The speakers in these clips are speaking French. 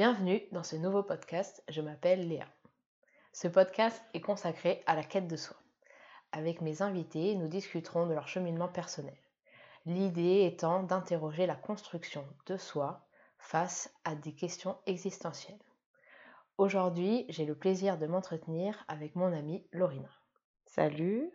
Bienvenue dans ce nouveau podcast, je m'appelle Léa. Ce podcast est consacré à la quête de soi. Avec mes invités, nous discuterons de leur cheminement personnel. L'idée étant d'interroger la construction de soi face à des questions existentielles. Aujourd'hui, j'ai le plaisir de m'entretenir avec mon amie Lorina. Salut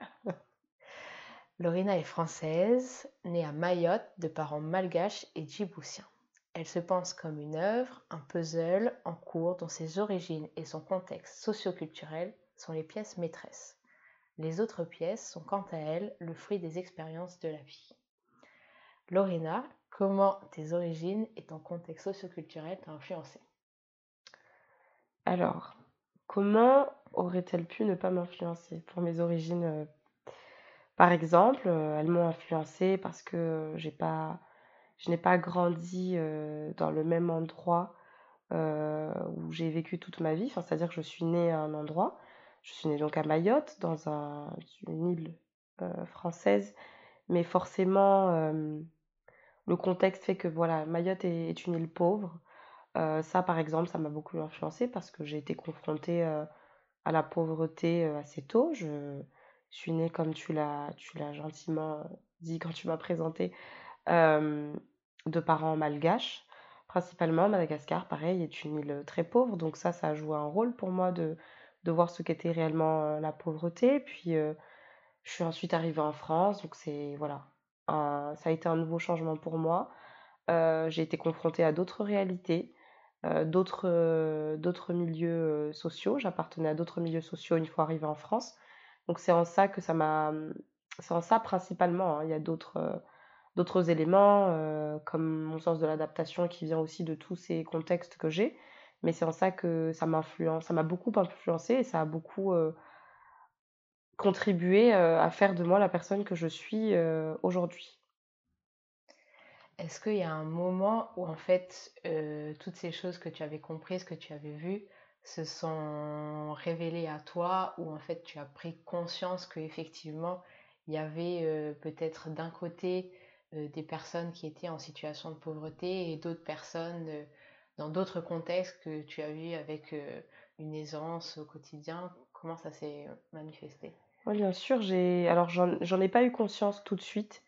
Lorina est française, née à Mayotte de parents malgaches et djiboutiens. Elle se pense comme une œuvre, un puzzle en cours dont ses origines et son contexte socioculturel sont les pièces maîtresses. Les autres pièces sont quant à elles le fruit des expériences de la vie. Lorena, comment tes origines et ton contexte socioculturel t'ont influencé? Alors, comment aurait-elle pu ne pas m'influencer? Pour mes origines euh, Par exemple, euh, elles m'ont influencé parce que j'ai pas je n'ai pas grandi euh, dans le même endroit euh, où j'ai vécu toute ma vie. C'est-à-dire que je suis née à un endroit. Je suis née donc à Mayotte, dans un, une île euh, française. Mais forcément, le contexte fait que voilà, Mayotte est, une île pauvre. ça, par exemple, ça m'a beaucoup influencé parce que j'ai été confrontée à la pauvreté assez tôt. Je suis née, comme tu l'as, tu l'as gentiment dit quand tu m'as présenté, de parents malgaches, principalement. Madagascar, pareil, est une île très pauvre, donc ça, ça a joué un rôle pour moi de, de voir ce qu'était réellement la pauvreté. Puis, je suis ensuite arrivée en France, donc c'est, voilà, ça a été un nouveau changement pour moi. j'ai été confrontée à d'autres réalités, d'autres, d'autres milieux sociaux. J'appartenais à d'autres milieux sociaux une fois arrivée en France. Donc c'est en ça que ça m'a... C'est en ça principalement. Hein. Il y a d'autres d'autres éléments, euh, comme mon sens de l'adaptation qui vient aussi de tous ces contextes que j'ai. Mais c'est en ça que ça m'influence, ça m'a beaucoup influencé et ça a beaucoup euh, contribué euh, à faire de moi la personne que je suis aujourd'hui. Est-ce qu'il y a un moment où en fait toutes ces choses que tu avais comprises, que tu avais vues, se sont révélées à toi, ou en fait tu as pris conscience qu'effectivement il y avait peut-être d'un côté des personnes qui étaient en situation de pauvreté et d'autres personnes euh, dans d'autres contextes que tu as vu avec euh, une aisance au quotidien Comment ça s'est manifesté? Oui, bien sûr. J'ai... Alors, j'en ai pas eu conscience tout de suite.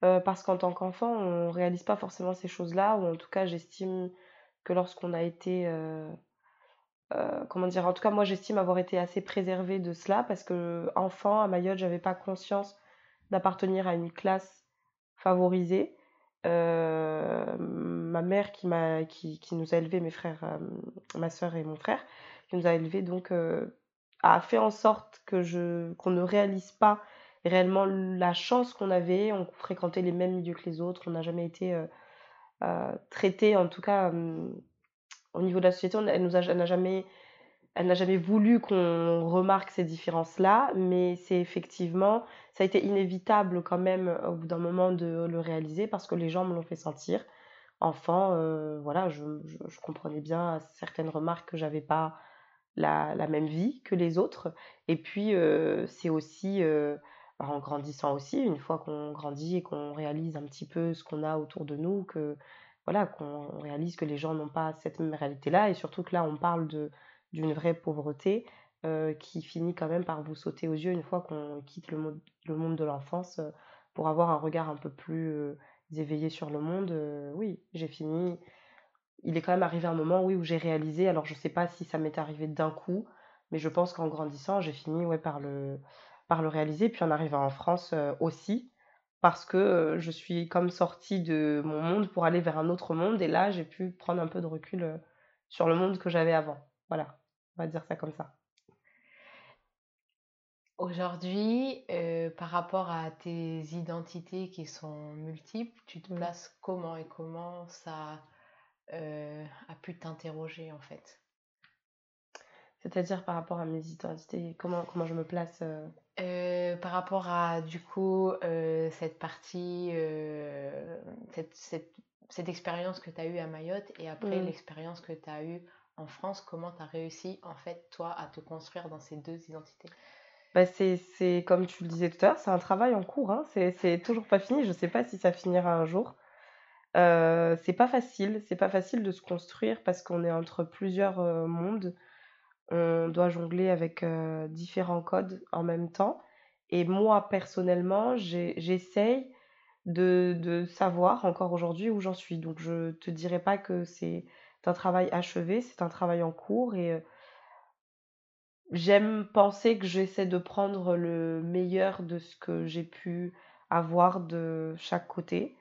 parce qu'en tant qu'enfant, on réalise pas forcément ces choses-là, ou en tout cas, j'estime que lorsqu'on a été. comment dire En tout cas, moi, j'estime avoir été assez préservée de cela, parce que, enfant, à Mayotte, j'avais pas conscience d'appartenir à une classe favorisée. Ma mère qui, qui, qui, nous a élevés, mes frères, ma soeur et mon frère, qui nous a élevés, donc a fait en sorte que je, qu'on ne réalise pas réellement la chance qu'on avait. On fréquentait les mêmes milieux que les autres, on n'a jamais été traité, en tout cas au niveau de la société, a, elle n'a jamais elle n'a jamais voulu qu'on remarque ces différences-là, mais c'est effectivement, ça a été inévitable quand même au bout d'un moment de le réaliser parce que les gens me l'ont fait sentir. Enfant, euh, voilà, je, comprenais bien certaines remarques que j'avais pas la, même vie que les autres. Et puis, euh, c'est aussi, euh, en grandissant aussi, une fois qu'on grandit et qu'on réalise un petit peu ce qu'on a autour de nous, que voilà, qu'on réalise que les gens n'ont pas cette même réalité-là, et surtout que là, on parle de d'une vraie pauvreté euh, qui finit quand même par vous sauter aux yeux une fois qu'on quitte le, le, monde de l'enfance euh, pour avoir un regard un peu plus euh, éveillé sur le monde. oui, j'ai fini. Il est quand même arrivé un moment oui, où j'ai réalisé, alors je ne sais pas si ça m'est arrivé d'un coup, mais je pense qu'en grandissant, j'ai fini ouais, par, le, par le réaliser. Puis en arrivant en France aussi, parce que je suis comme sortie de mon monde pour aller vers un autre monde. Et là, j'ai pu prendre un peu de recul sur le monde que j'avais avant. Voilà va dire ça comme ça. Aujourd'hui, euh, par rapport à tes identités qui sont multiples, tu te mmh. places comment et comment ça euh, a pu t'interroger en fait? C'est-à-dire par rapport à mes identités, comment, comment je me place euh? Par rapport à du coup cette partie, cette, cette, cette expérience que tu as eue à Mayotte et après mmh. l'expérience que tu as eue en France, comment tu as réussi, en fait, toi, à te construire dans ces deux identités? Bah c'est comme tu le disais tout à l'heure, c'est un travail en cours, hein. c'est toujours pas fini, je sais pas si ça finira un jour. Heu, c'est pas facile, c'est pas facile de se construire parce qu'on est entre plusieurs, heu, mondes. On doit jongler avec, heu, différents codes en même temps et moi, personnellement, j'essaye de de savoir encore aujourd'hui où j'en suis. Donc je te dirais pas que c'est un travail achevé, c'est un travail en cours et heu, j'aime penser que j'essaie de prendre le meilleur de ce que j'ai pu avoir de chaque côté.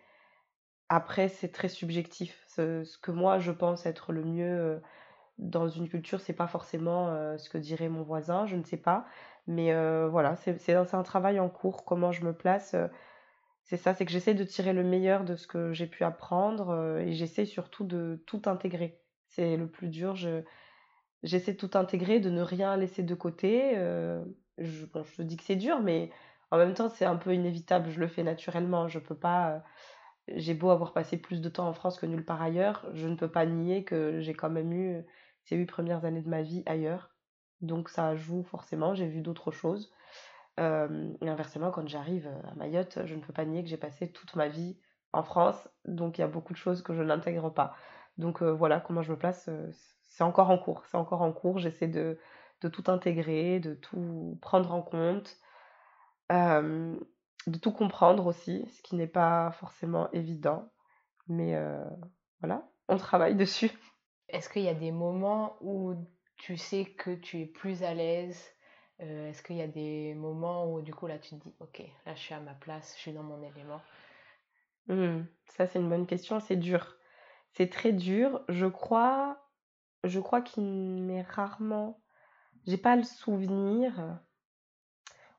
Après, c'est très subjectif. Ce que moi je pense être le mieux, heu, dans une culture, c'est pas forcément, heu, ce que dirait mon voisin, je ne sais pas. Mais voilà, c'est c'est un c'est travail en cours. Comment je me place, c'est ça, c'est que j'essaie de tirer le meilleur de ce que j'ai pu apprendre, heu, et j'essaie surtout de tout intégrer. C'est le plus dur, je j'essaie de tout intégrer, de ne rien laisser de côté, heu, je bon, je dis que c'est dur, mais en même temps, c'est un peu inévitable, je le fais naturellement. Je peux pas, heu j'ai beau avoir passé plus de temps en France que nulle part ailleurs, je ne peux pas nier que j'ai quand même eu ces 8 premières années de ma vie ailleurs. Donc ça joue forcément, j'ai vu d'autres choses. Hem et inversement, quand j'arrive, à Mayotte, je ne peux pas nier que j'ai passé toute ma vie en France, donc il y a beaucoup de choses que je n'intègre pas. Donc heu, voilà comment je me place, c'est encore en cours, c'est encore en cours. J'essaie de de tout intégrer, de tout prendre en compte. De tout comprendre aussi, ce qui n'est pas forcément évident, mais voilà, on travaille dessus. Est-ce qu'il y a des moments où tu sais que tu es plus à l'aise? Heu, est-ce qu'il y a des moments où du coup là tu te dis: «OK, là je suis à ma place, je suis dans mon élément»? Mmh, ça c'est une bonne question, c'est dur. C'est très dur. Je crois je crois qu'il m'est rarement j'ai pas le souvenir,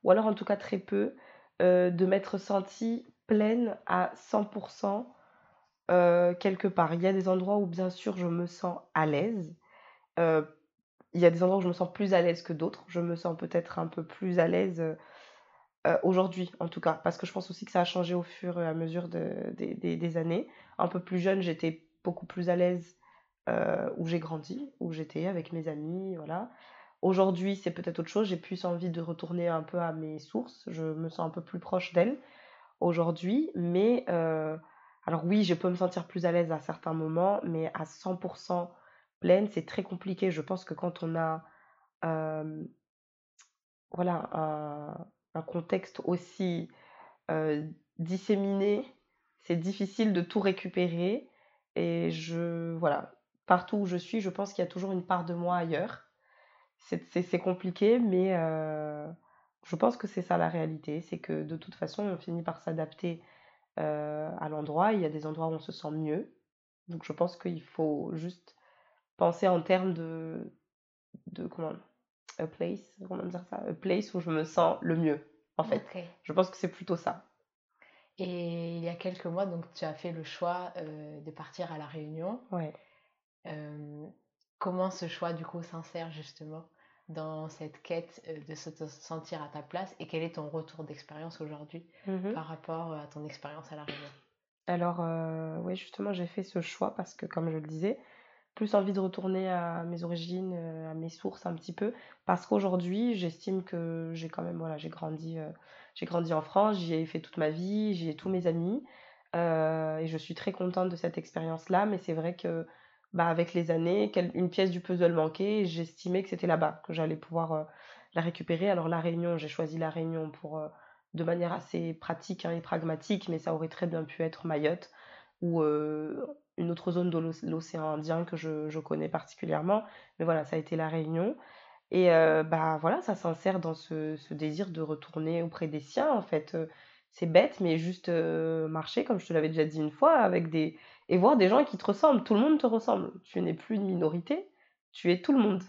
ou alors en tout cas très peu, heu, de m'être sentie pleine à 100 heu, quelque part. Il y a des endroits où bien sûr je me sens à l'aise, il y a des endroits où je me sens plus à l'aise que d'autres. Je me sens peut-être un peu plus à l'aise, heu heu, aujourd'hui en tout cas, parce que je pense aussi que ça a changé au fur et à mesure de des années. Un peu plus jeune, j'étais beaucoup plus à l'aise, heu, où j'ai grandi, où j'étais avec mes amis, voilà. Aujourd'hui, c'est peut-être autre chose, j'ai plus envie de retourner un peu à mes sources, je me sens un peu plus proche d'elles aujourd'hui, mais alors oui, je peux me sentir plus à l'aise à certains moments, mais à 100 pleine, c'est très compliqué. Je pense que quand on a, voilà, un contexte aussi, disséminé, c'est difficile de tout récupérer et je voilà, partout où je suis, je pense qu'il y a toujours une part de moi ailleurs. C'est compliqué, mais je pense que c'est ça la réalité, c'est que de toute façon, on finit par s'adapter, à l'endroit. Il y a des endroits où on se sent mieux, donc je pense qu'il faut juste penser en termes de de comment? A place, comment dire ça? A place où je me sens le mieux, en fait. Je pense que c'est plutôt ça. et il y a quelques mois, donc tu as fait le choix, heu, de partir à La Réunion. Ouais. Hem, comment ce choix du coup s'insère justement dans cette quête, heu, de se sentir à ta place? Et quel est ton retour d'expérience aujourd'hui Mmh par rapport, à ton expérience à La Réunion? Alors, ouais, justement, j'ai fait ce choix parce que, comme je le disais, plus envie de retourner à mes origines, heu, à mes sources un petit peu. Parce qu'aujourd'hui, j'estime que j'ai quand même voilà, j'ai grandi, j'ai grandi en France, j'y ai fait toute ma vie, j'y ai tous mes amis, heu et je suis très contente de cette expérience-là. Mais c'est vrai que, bah, avec les années, une pièce du puzzle manquait et j'estimais que c'était là-bas que j'allais pouvoir, la récupérer. Alors La Réunion, j'ai choisi La Réunion pour, de manière assez pratique, hein, et pragmatique, mais ça aurait très bien pu être Mayotte heu, une autre zone de l'oc l'océan Indien que je connais particulièrement. Mais voilà, ça a été La Réunion et heu, bah, voilà, ça s'insère dans ce désir de retourner auprès des siens, en fait, heu, c'est bête, mais juste, heu, marcher, comme je te l'avais déjà dit une fois, avec des et voir des gens qui te ressemblent. Tout le monde te ressemble. Tu n'es plus une minorité, tu es tout le monde.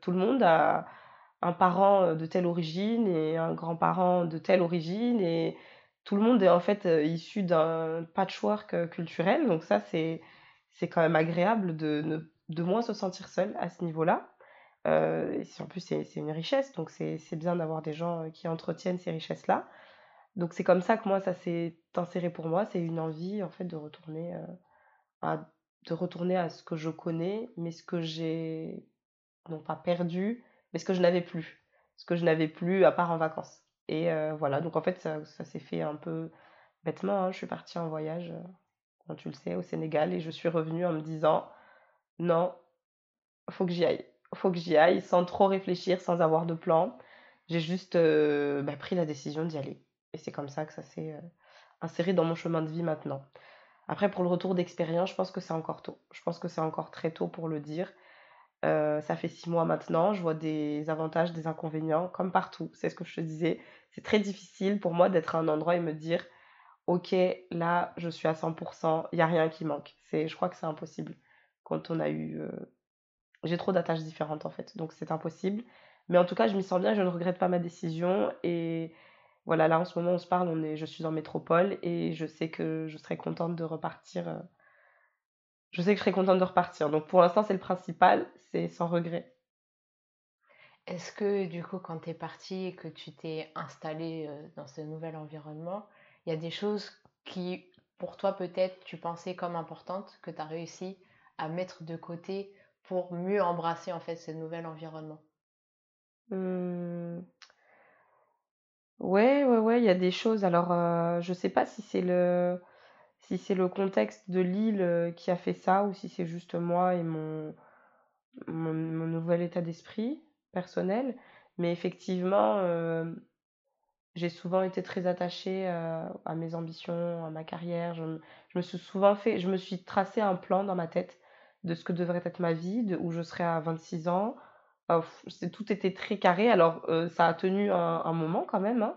Tout le monde a un parent, de telle origine et un grand-parent de telle origine et tout le monde est en fait, heu, issu d'un patchwork, heu, culturel donc ça c'est quand même agréable de de moins se sentir seul à ce niveau-là. C'est en plus c'est une richesse donc c'est c'est bien d'avoir des gens, qui entretiennent ces richesses-là. Donc c'est comme ça que moi ça s'est inséré pour moi, c'est une envie en fait de retourner, à de retourner à ce que je connais, mais ce que j'ai non pas perdu, mais ce que je n'avais plus. Ce que je n'avais plus à part en vacances et heu, voilà, donc en fait ça ça s'est fait un peu bêtement, hein. Je suis partie en voyage, quand tu le sais, au Sénégal, et je suis revenue en me disant, non, faut que j'y aille. Faut que j'y aille sans trop réfléchir, sans avoir de plan. J'ai juste euh, bah, pris la décision d'y aller. Et c'est comme ça que ça s'est euh, inséré dans mon chemin de vie maintenant. Après, pour le retour d'expérience, je pense que c'est encore tôt. Je pense que c'est encore très tôt pour le dire. Euh, ça fait six mois maintenant, je vois des avantages, des inconvénients, comme partout. C'est ce que je te disais. C'est très difficile pour moi d'être à un endroit et me dire, ok, là, je suis à 100%, il n'y a rien qui manque. C'est, je crois que c'est impossible quand on a eu... euh, J'ai trop d'attaches différentes en fait, donc c'est impossible. Mais en tout cas, je m'y sens bien, je ne regrette pas ma décision. Et voilà, là en ce moment, on se parle, on je suis en métropole et je sais que je serai contente de repartir. Je sais que je serai contente de repartir. Donc pour l'instant, c'est le principal, c'est sans regret. Est-ce que du coup, quand tu es parti et que tu t'es installé euh, dans ce nouvel environnement, il y a des choses qui, pour toi, peut-être, tu pensais comme importantes, que tu as réussi à mettre de côté pour mieux embrasser en fait ce nouvel environnement? Hmm, Ouais, ouais, ouais, il y a des choses. Alors, euh, je sais pas si c'est le, si c'est le contexte de l'île euh, qui a fait ça ou si c'est juste moi et mon, mon, nouvel état d'esprit personnel. Mais effectivement, euh, j'ai souvent été très attachée euh, à mes ambitions, à ma carrière. Je, me suis souvent fait, je me suis tracé un plan dans ma tête de ce que devrait être ma vie, de où je serais à 26 ans. Euh, tout était très carré. Alors, ça a tenu un, un moment quand même, hein.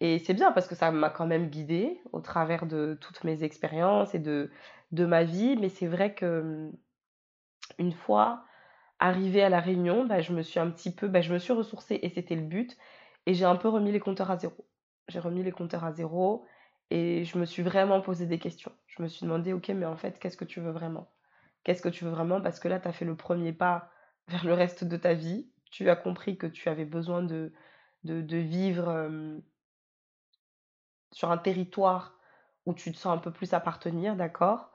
Et c'est bien parce que ça m'a quand même guidée au travers de toutes mes expériences et de, de ma vie. Mais c'est vrai que hum, une fois arrivée à la Réunion, bah, je me suis un petit peu, bah, je me suis ressourcée et c'était le but. Et j'ai un peu remis les compteurs à zéro. J'ai remis les compteurs à zéro et je me suis vraiment posé des questions. Je me suis demandé, ok, mais en fait, qu'est-ce que tu veux vraiment? Qu'est-ce que tu veux vraiment? Parce que là, tu as fait le premier pas vers le reste de ta vie. Tu as compris que tu avais besoin de, de, vivre euh, sur un territoire où tu te sens un peu plus appartenir, d'accord?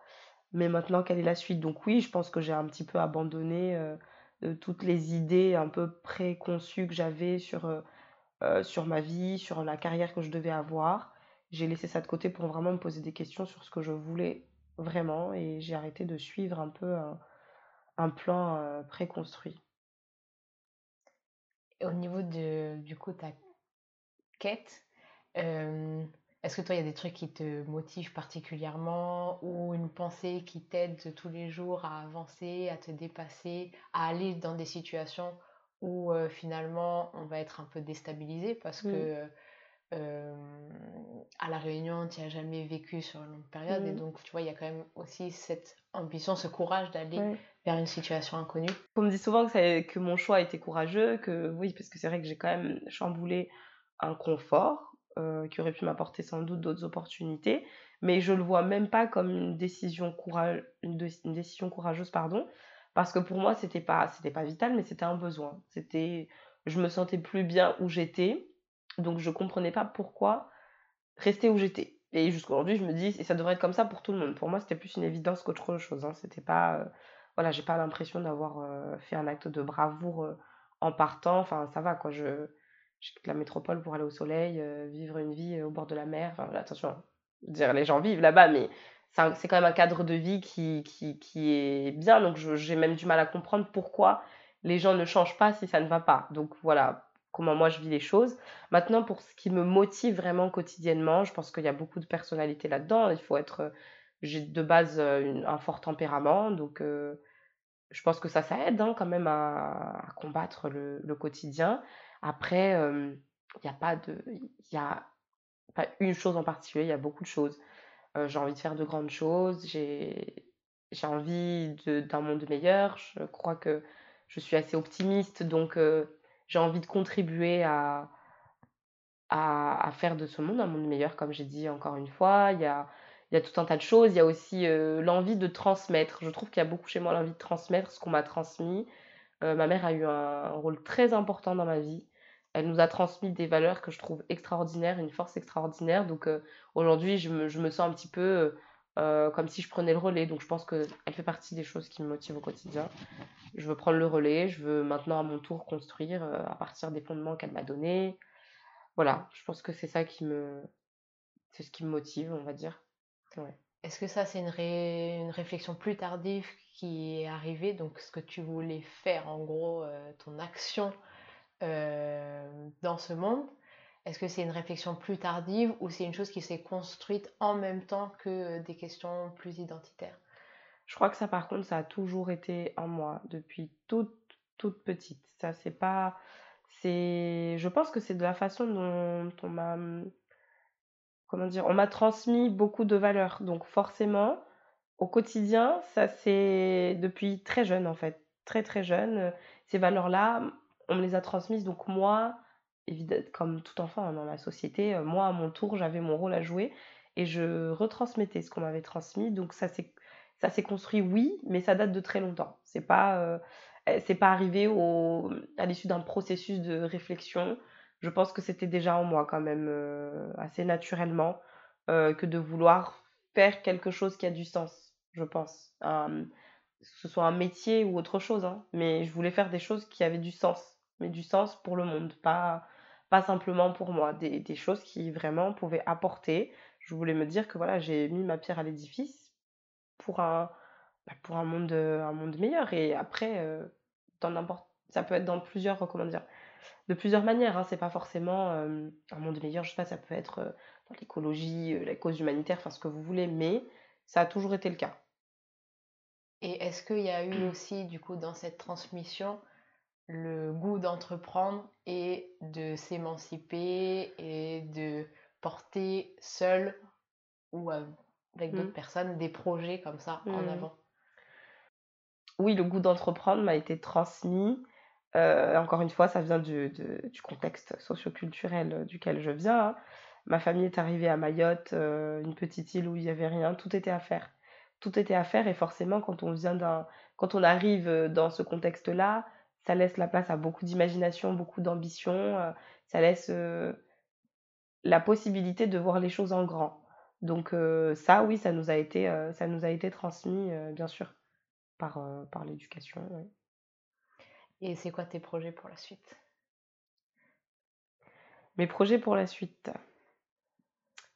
Mais maintenant, quelle est la suite? Donc oui, je pense que j'ai un petit peu abandonné euh, euh, toutes les idées un peu préconçues que j'avais sur, euh, sur ma vie, sur la carrière que je devais avoir. J'ai laissé ça de côté pour vraiment me poser des questions sur ce que je voulais vraiment et j'ai arrêté de suivre un peu un, plan euh, préconstruit. Au niveau de, du coup, ta quête, est-ce que toi, il y a des trucs qui te motivent particulièrement ou une pensée qui t'aide tous les jours à avancer, à te dépasser, à aller dans des situations où euh, finalement on va être un peu déstabilisé parce que euh, à La Réunion, tu n'as jamais vécu sur une longue période et mm, donc tu vois, il y a quand même aussi cette ambition, ce courage d'aller vers une situation inconnue. On me dit souvent que, ça- que mon choix a été courageux, que oui, parce que c'est vrai que j'ai quand même chamboulé un confort euh, qui aurait pu m'apporter sans doute d'autres opportunités, mais je le vois même pas comme une décision courageuse, pardon, parce que pour moi c'était pas c'était pas vital, mais c'était un besoin. C'était, je me sentais plus bien où j'étais, donc je comprenais pas pourquoi rester où j'étais. Et jusqu'à aujourd'hui, je me dis, et ça devrait être comme ça pour tout le monde. Pour moi, c'était plus une évidence qu'autre chose. Hein. C'était pas, euh, voilà, j'ai pas l'impression d'avoir euh, fait un acte de bravoure en partant. Enfin, ça va, quoi. Je, je quitte la métropole pour aller au soleil, euh, vivre une vie euh, au bord de la mer. Enfin, attention, dire, les gens vivent là-bas, mais c'est quand même un cadre de vie qui, qui, qui est bien. Donc, j'ai même du mal à comprendre pourquoi les gens ne changent pas si ça ne va pas. Donc, voilà comment moi je vis les choses. Maintenant, pour ce qui me motive vraiment quotidiennement, je pense qu'il y a beaucoup de personnalité là-dedans. Il faut être, euh, j'ai de base un fort tempérament, donc je pense que ça, ça aide hein, quand même à, combattre le quotidien. Après, euh, il n'y a pas de, il y a pas une chose en particulier, il y a beaucoup de choses. Euh, j'ai envie de faire de grandes choses, j'ai, envie d'un monde meilleur. Je crois que je suis assez optimiste, donc euh, j'ai envie de contribuer à à, faire de ce monde un monde meilleur, comme j'ai dit encore une fois. Il y a, y a tout un tas de choses. Il y a aussi euh, l'envie de transmettre. Je trouve qu'il y a beaucoup chez moi l'envie de transmettre ce qu'on m'a transmis. Euh, ma mère a eu un rôle très important dans ma vie. Elle nous a transmis des valeurs que je trouve extraordinaires, une force extraordinaire. Donc euh, aujourd'hui, je me, je me sens un petit peu euh, comme si je prenais le relais. Donc je pense qu'elle fait partie des choses qui me motivent au quotidien. Je veux prendre le relais. Je veux maintenant à mon tour construire euh, à partir des fondements qu'elle m'a donnés. Voilà, je pense que c'est ça qui me c'est ce qui me motive, on va dire. Est-ce que ça, c'est une, une réflexion plus tardive qui est arrivée, donc ce que tu voulais faire, en gros, euh, ton action euh, dans ce monde Est-ce que c'est une réflexion plus tardive ou c'est une chose qui s'est construite en même temps que des questions plus identitaires? Je crois que ça, par contre, ça a toujours été en moi depuis toute, toute petite. Ça, c'est pas. Je pense que c'est de la façon dont on m'a comment dire, on m'a transmis beaucoup de valeurs. Donc forcément, au quotidien, ça c'est depuis très jeune en fait, très très jeune. Ces valeurs-là, on me les a transmises. Donc moi, évidemment, comme tout enfant hein, dans la société, euh, moi à mon tour, j'avais mon rôle à jouer et je retransmettais ce qu'on m'avait transmis. Donc ça s'est ça s'est construit, oui, mais ça date de très longtemps. C'est pas euh, eh, c'est pas arrivé à l'issue d'un processus de réflexion je pense que c'était déjà en moi quand même, euh, assez naturellement, que de vouloir faire quelque chose qui a du sens, je pense. que ce soit un métier ou autre chose, hein, mais je voulais faire des choses qui avaient du sens, mais du sens pour le monde, pas, pas simplement pour moi, des, des choses qui vraiment pouvaient apporter. Je voulais me dire que voilà, j'ai mis ma pierre à l'édifice pour un, bah, pour un monde, un monde meilleur. Et après, euh, dans n'importe, ça peut être dans plusieurs, comment dire, de plusieurs manières. Hein. C'est pas forcément un monde meilleur, je sais pas, ça peut être dans l'écologie, la cause humanitaire, enfin ce que vous voulez, mais ça a toujours été le cas. Et est-ce qu'il y a eu aussi, du coup, dans cette transmission, le goût d'entreprendre et de s'émanciper et de porter seul ou avec d'autres mmh. personnes des projets comme ça en mmh. avant Oui, le goût d'entreprendre m'a été transmis euh, encore une fois, ça vient du, du contexte socioculturel duquel je viens. Hein. Ma famille est arrivée à Mayotte, euh, une petite île où il n'y avait rien, tout était à faire. Tout était à faire et forcément, quand on vient quand on arrive dans ce contexte-là, ça laisse la place à beaucoup d'imagination, beaucoup d'ambition, euh, ça laisse la possibilité de voir les choses en grand. Donc ça, oui, ça nous a été, ça nous a été transmis, bien sûr, par, par l'éducation. Et c'est quoi tes projets pour la suite? Mes projets pour la suite?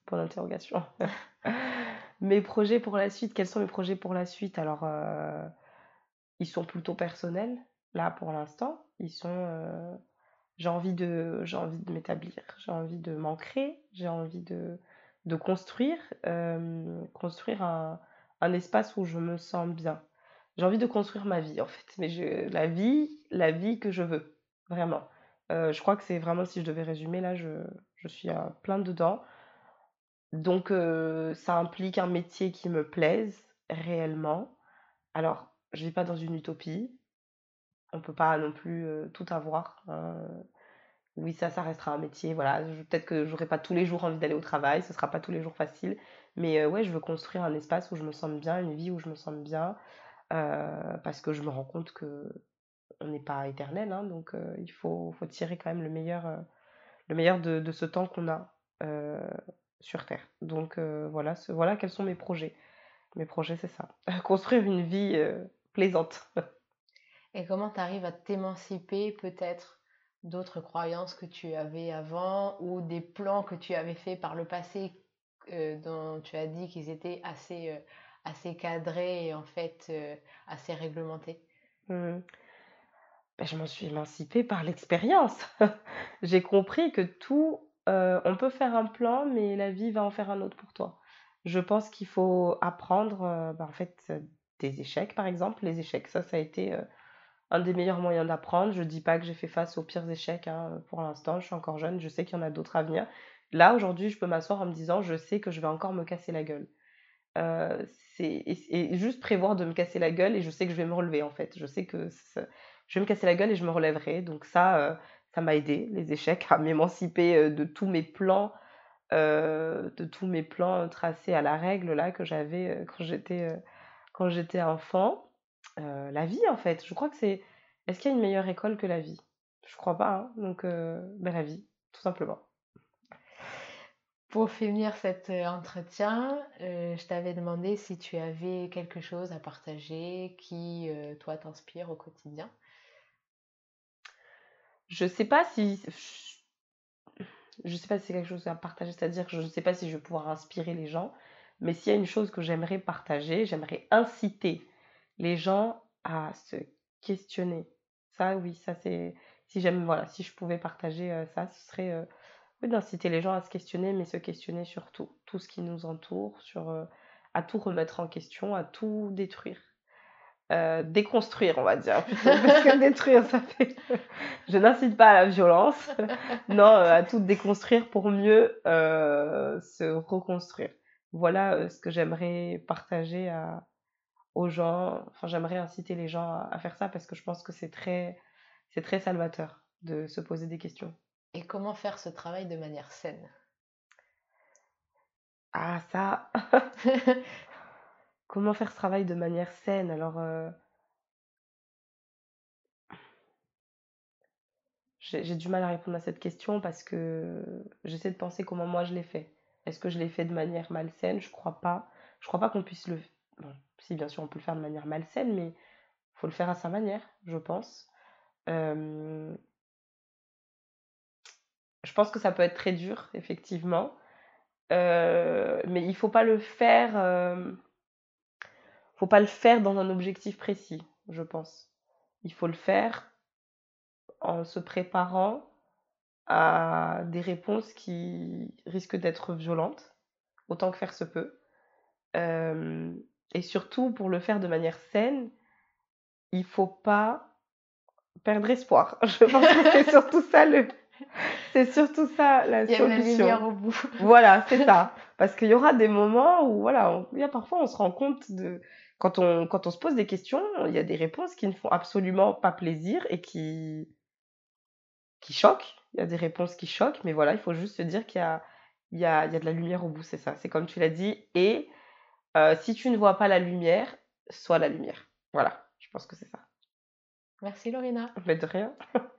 Pour l'interrogation. mes projets pour la suite, quels sont mes projets pour la suite? Alors, euh, ils sont plutôt personnels, là pour l'instant. Ils sont. Euh, j'ai envie de, j'ai envie de m'établir, j'ai envie de m'ancrer, j'ai envie de, de construire, euh, construire un, un espace où je me sens bien j'ai envie de construire ma vie en fait. Mais je, la vie, la vie que je veux, vraiment. Euh, je crois que c'est vraiment, si je devais résumer, là, je, je suis à plein dedans. Donc, ça implique un métier qui me plaise réellement. Alors, je vis pas dans une utopie. On peut pas non plus euh, tout avoir. Hein. Oui, ça, ça restera un métier. Voilà, peut-être que j'aurai pas tous les jours envie d'aller au travail, ce sera pas tous les jours facile. Mais ouais, je veux construire un espace où je me sens bien, une vie où je me sens bien, euh, parce que je me rends compte que on n'est pas éternel, hein, donc euh, il faut, tirer quand même le meilleur, euh, le meilleur de, de ce temps qu'on a sur Terre. Donc voilà, ce, voilà quels sont mes projets. Mes projets, c'est ça. Construire une vie plaisante. Et comment tu arrives à t'émanciper peut-être d'autres croyances que tu avais avant ou des plans que tu avais fait par le passé dont tu as dit qu'ils étaient assez assez cadré et en fait euh, assez réglementé mmh. ben, Je m'en suis émancipée par l'expérience. J'ai compris que tout, euh, on peut faire un plan, mais la vie va en faire un autre pour toi. Je pense qu'il faut apprendre, euh, ben, en fait, des échecs, par exemple. Les échecs, ça, ça a été un des meilleurs moyens d'apprendre. Je ne dis pas que j'ai fait face aux pires échecs hein, pour l'instant. Je suis encore jeune, je sais qu'il y en a d'autres à venir. Là, aujourd'hui, je peux m'asseoir en me disant, je sais que je vais encore me casser la gueule. Euh, et, juste prévoir de me casser la gueule et je sais que je vais me relever en fait. Je sais que je vais me casser la gueule et je me relèverai. Donc ça, euh, ça m'a aidé, les échecs, à m'émanciper euh, de tous mes plans, de tous mes plans tracés à la règle là que j'avais quand j'étais enfant. La vie en fait, je crois que c'est. Est-ce qu'il y a une meilleure école que la vie? Je crois pas. Hein. Donc ben, la vie, tout simplement. Pour finir cet euh, entretien, euh, je t'avais demandé si tu avais quelque chose à partager qui, euh, toi, t'inspire au quotidien. Je sais pas si je sais pas si c'est quelque chose à partager, c'est-à-dire que je ne sais pas si je vais pouvoir inspirer les gens, Mais s'il y a une chose que j'aimerais partager, j'aimerais inciter les gens à se questionner. Ça, oui, ça c'est. Si j'aime, voilà, si je pouvais partager euh, ça, ce serait euh, d'inciter les gens à se questionner, mais se questionner sur tout, tout ce qui nous entoure, sur euh, à tout remettre en question, à tout détruire. déconstruire, on va dire, parce que détruire, ça fait. je n'incite pas à la violence, non, à tout déconstruire pour mieux se reconstruire. Voilà ce que j'aimerais partager à, aux gens. Enfin, j'aimerais inciter les gens à, faire ça parce que je pense que c'est très, c'est très salvateur de se poser des questions. Et comment faire ce travail de manière saine? Ah, ça Comment faire ce travail de manière saine? Alors, euh, j'ai du mal à répondre à cette question parce que j'essaie de penser comment moi je l'ai fait. Est-ce que je l'ai fait de manière malsaine? Je crois pas. Je crois pas qu'on puisse le Bon, si bien sûr on peut le faire de manière malsaine, mais il faut le faire à sa manière, je pense. je pense que ça peut être très dur, effectivement. mais il faut pas le faire. faut pas le faire dans un objectif précis, je pense. Il faut le faire en se préparant à des réponses qui risquent d'être violentes, autant que faire se peut. Et surtout, pour le faire de manière saine, il faut pas perdre espoir. Je pense que c'est surtout ça le... C'est surtout ça la il y solution. A la lumière au bout. Voilà, c'est ça. Parce qu'il y aura des moments où, voilà, il y a parfois on se rend compte de... Quand on, quand on se pose des questions, il y a des réponses qui ne font absolument pas plaisir et qui, qui choquent. Il y a des réponses qui choquent, mais voilà, il faut juste se dire qu'il y a, il y, a, il y a de la lumière au bout, c'est ça. C'est comme tu l'as dit. Et euh, si tu ne vois pas la lumière, sois la lumière. Voilà, je pense que c'est ça. Merci Lorena. Mais de rien.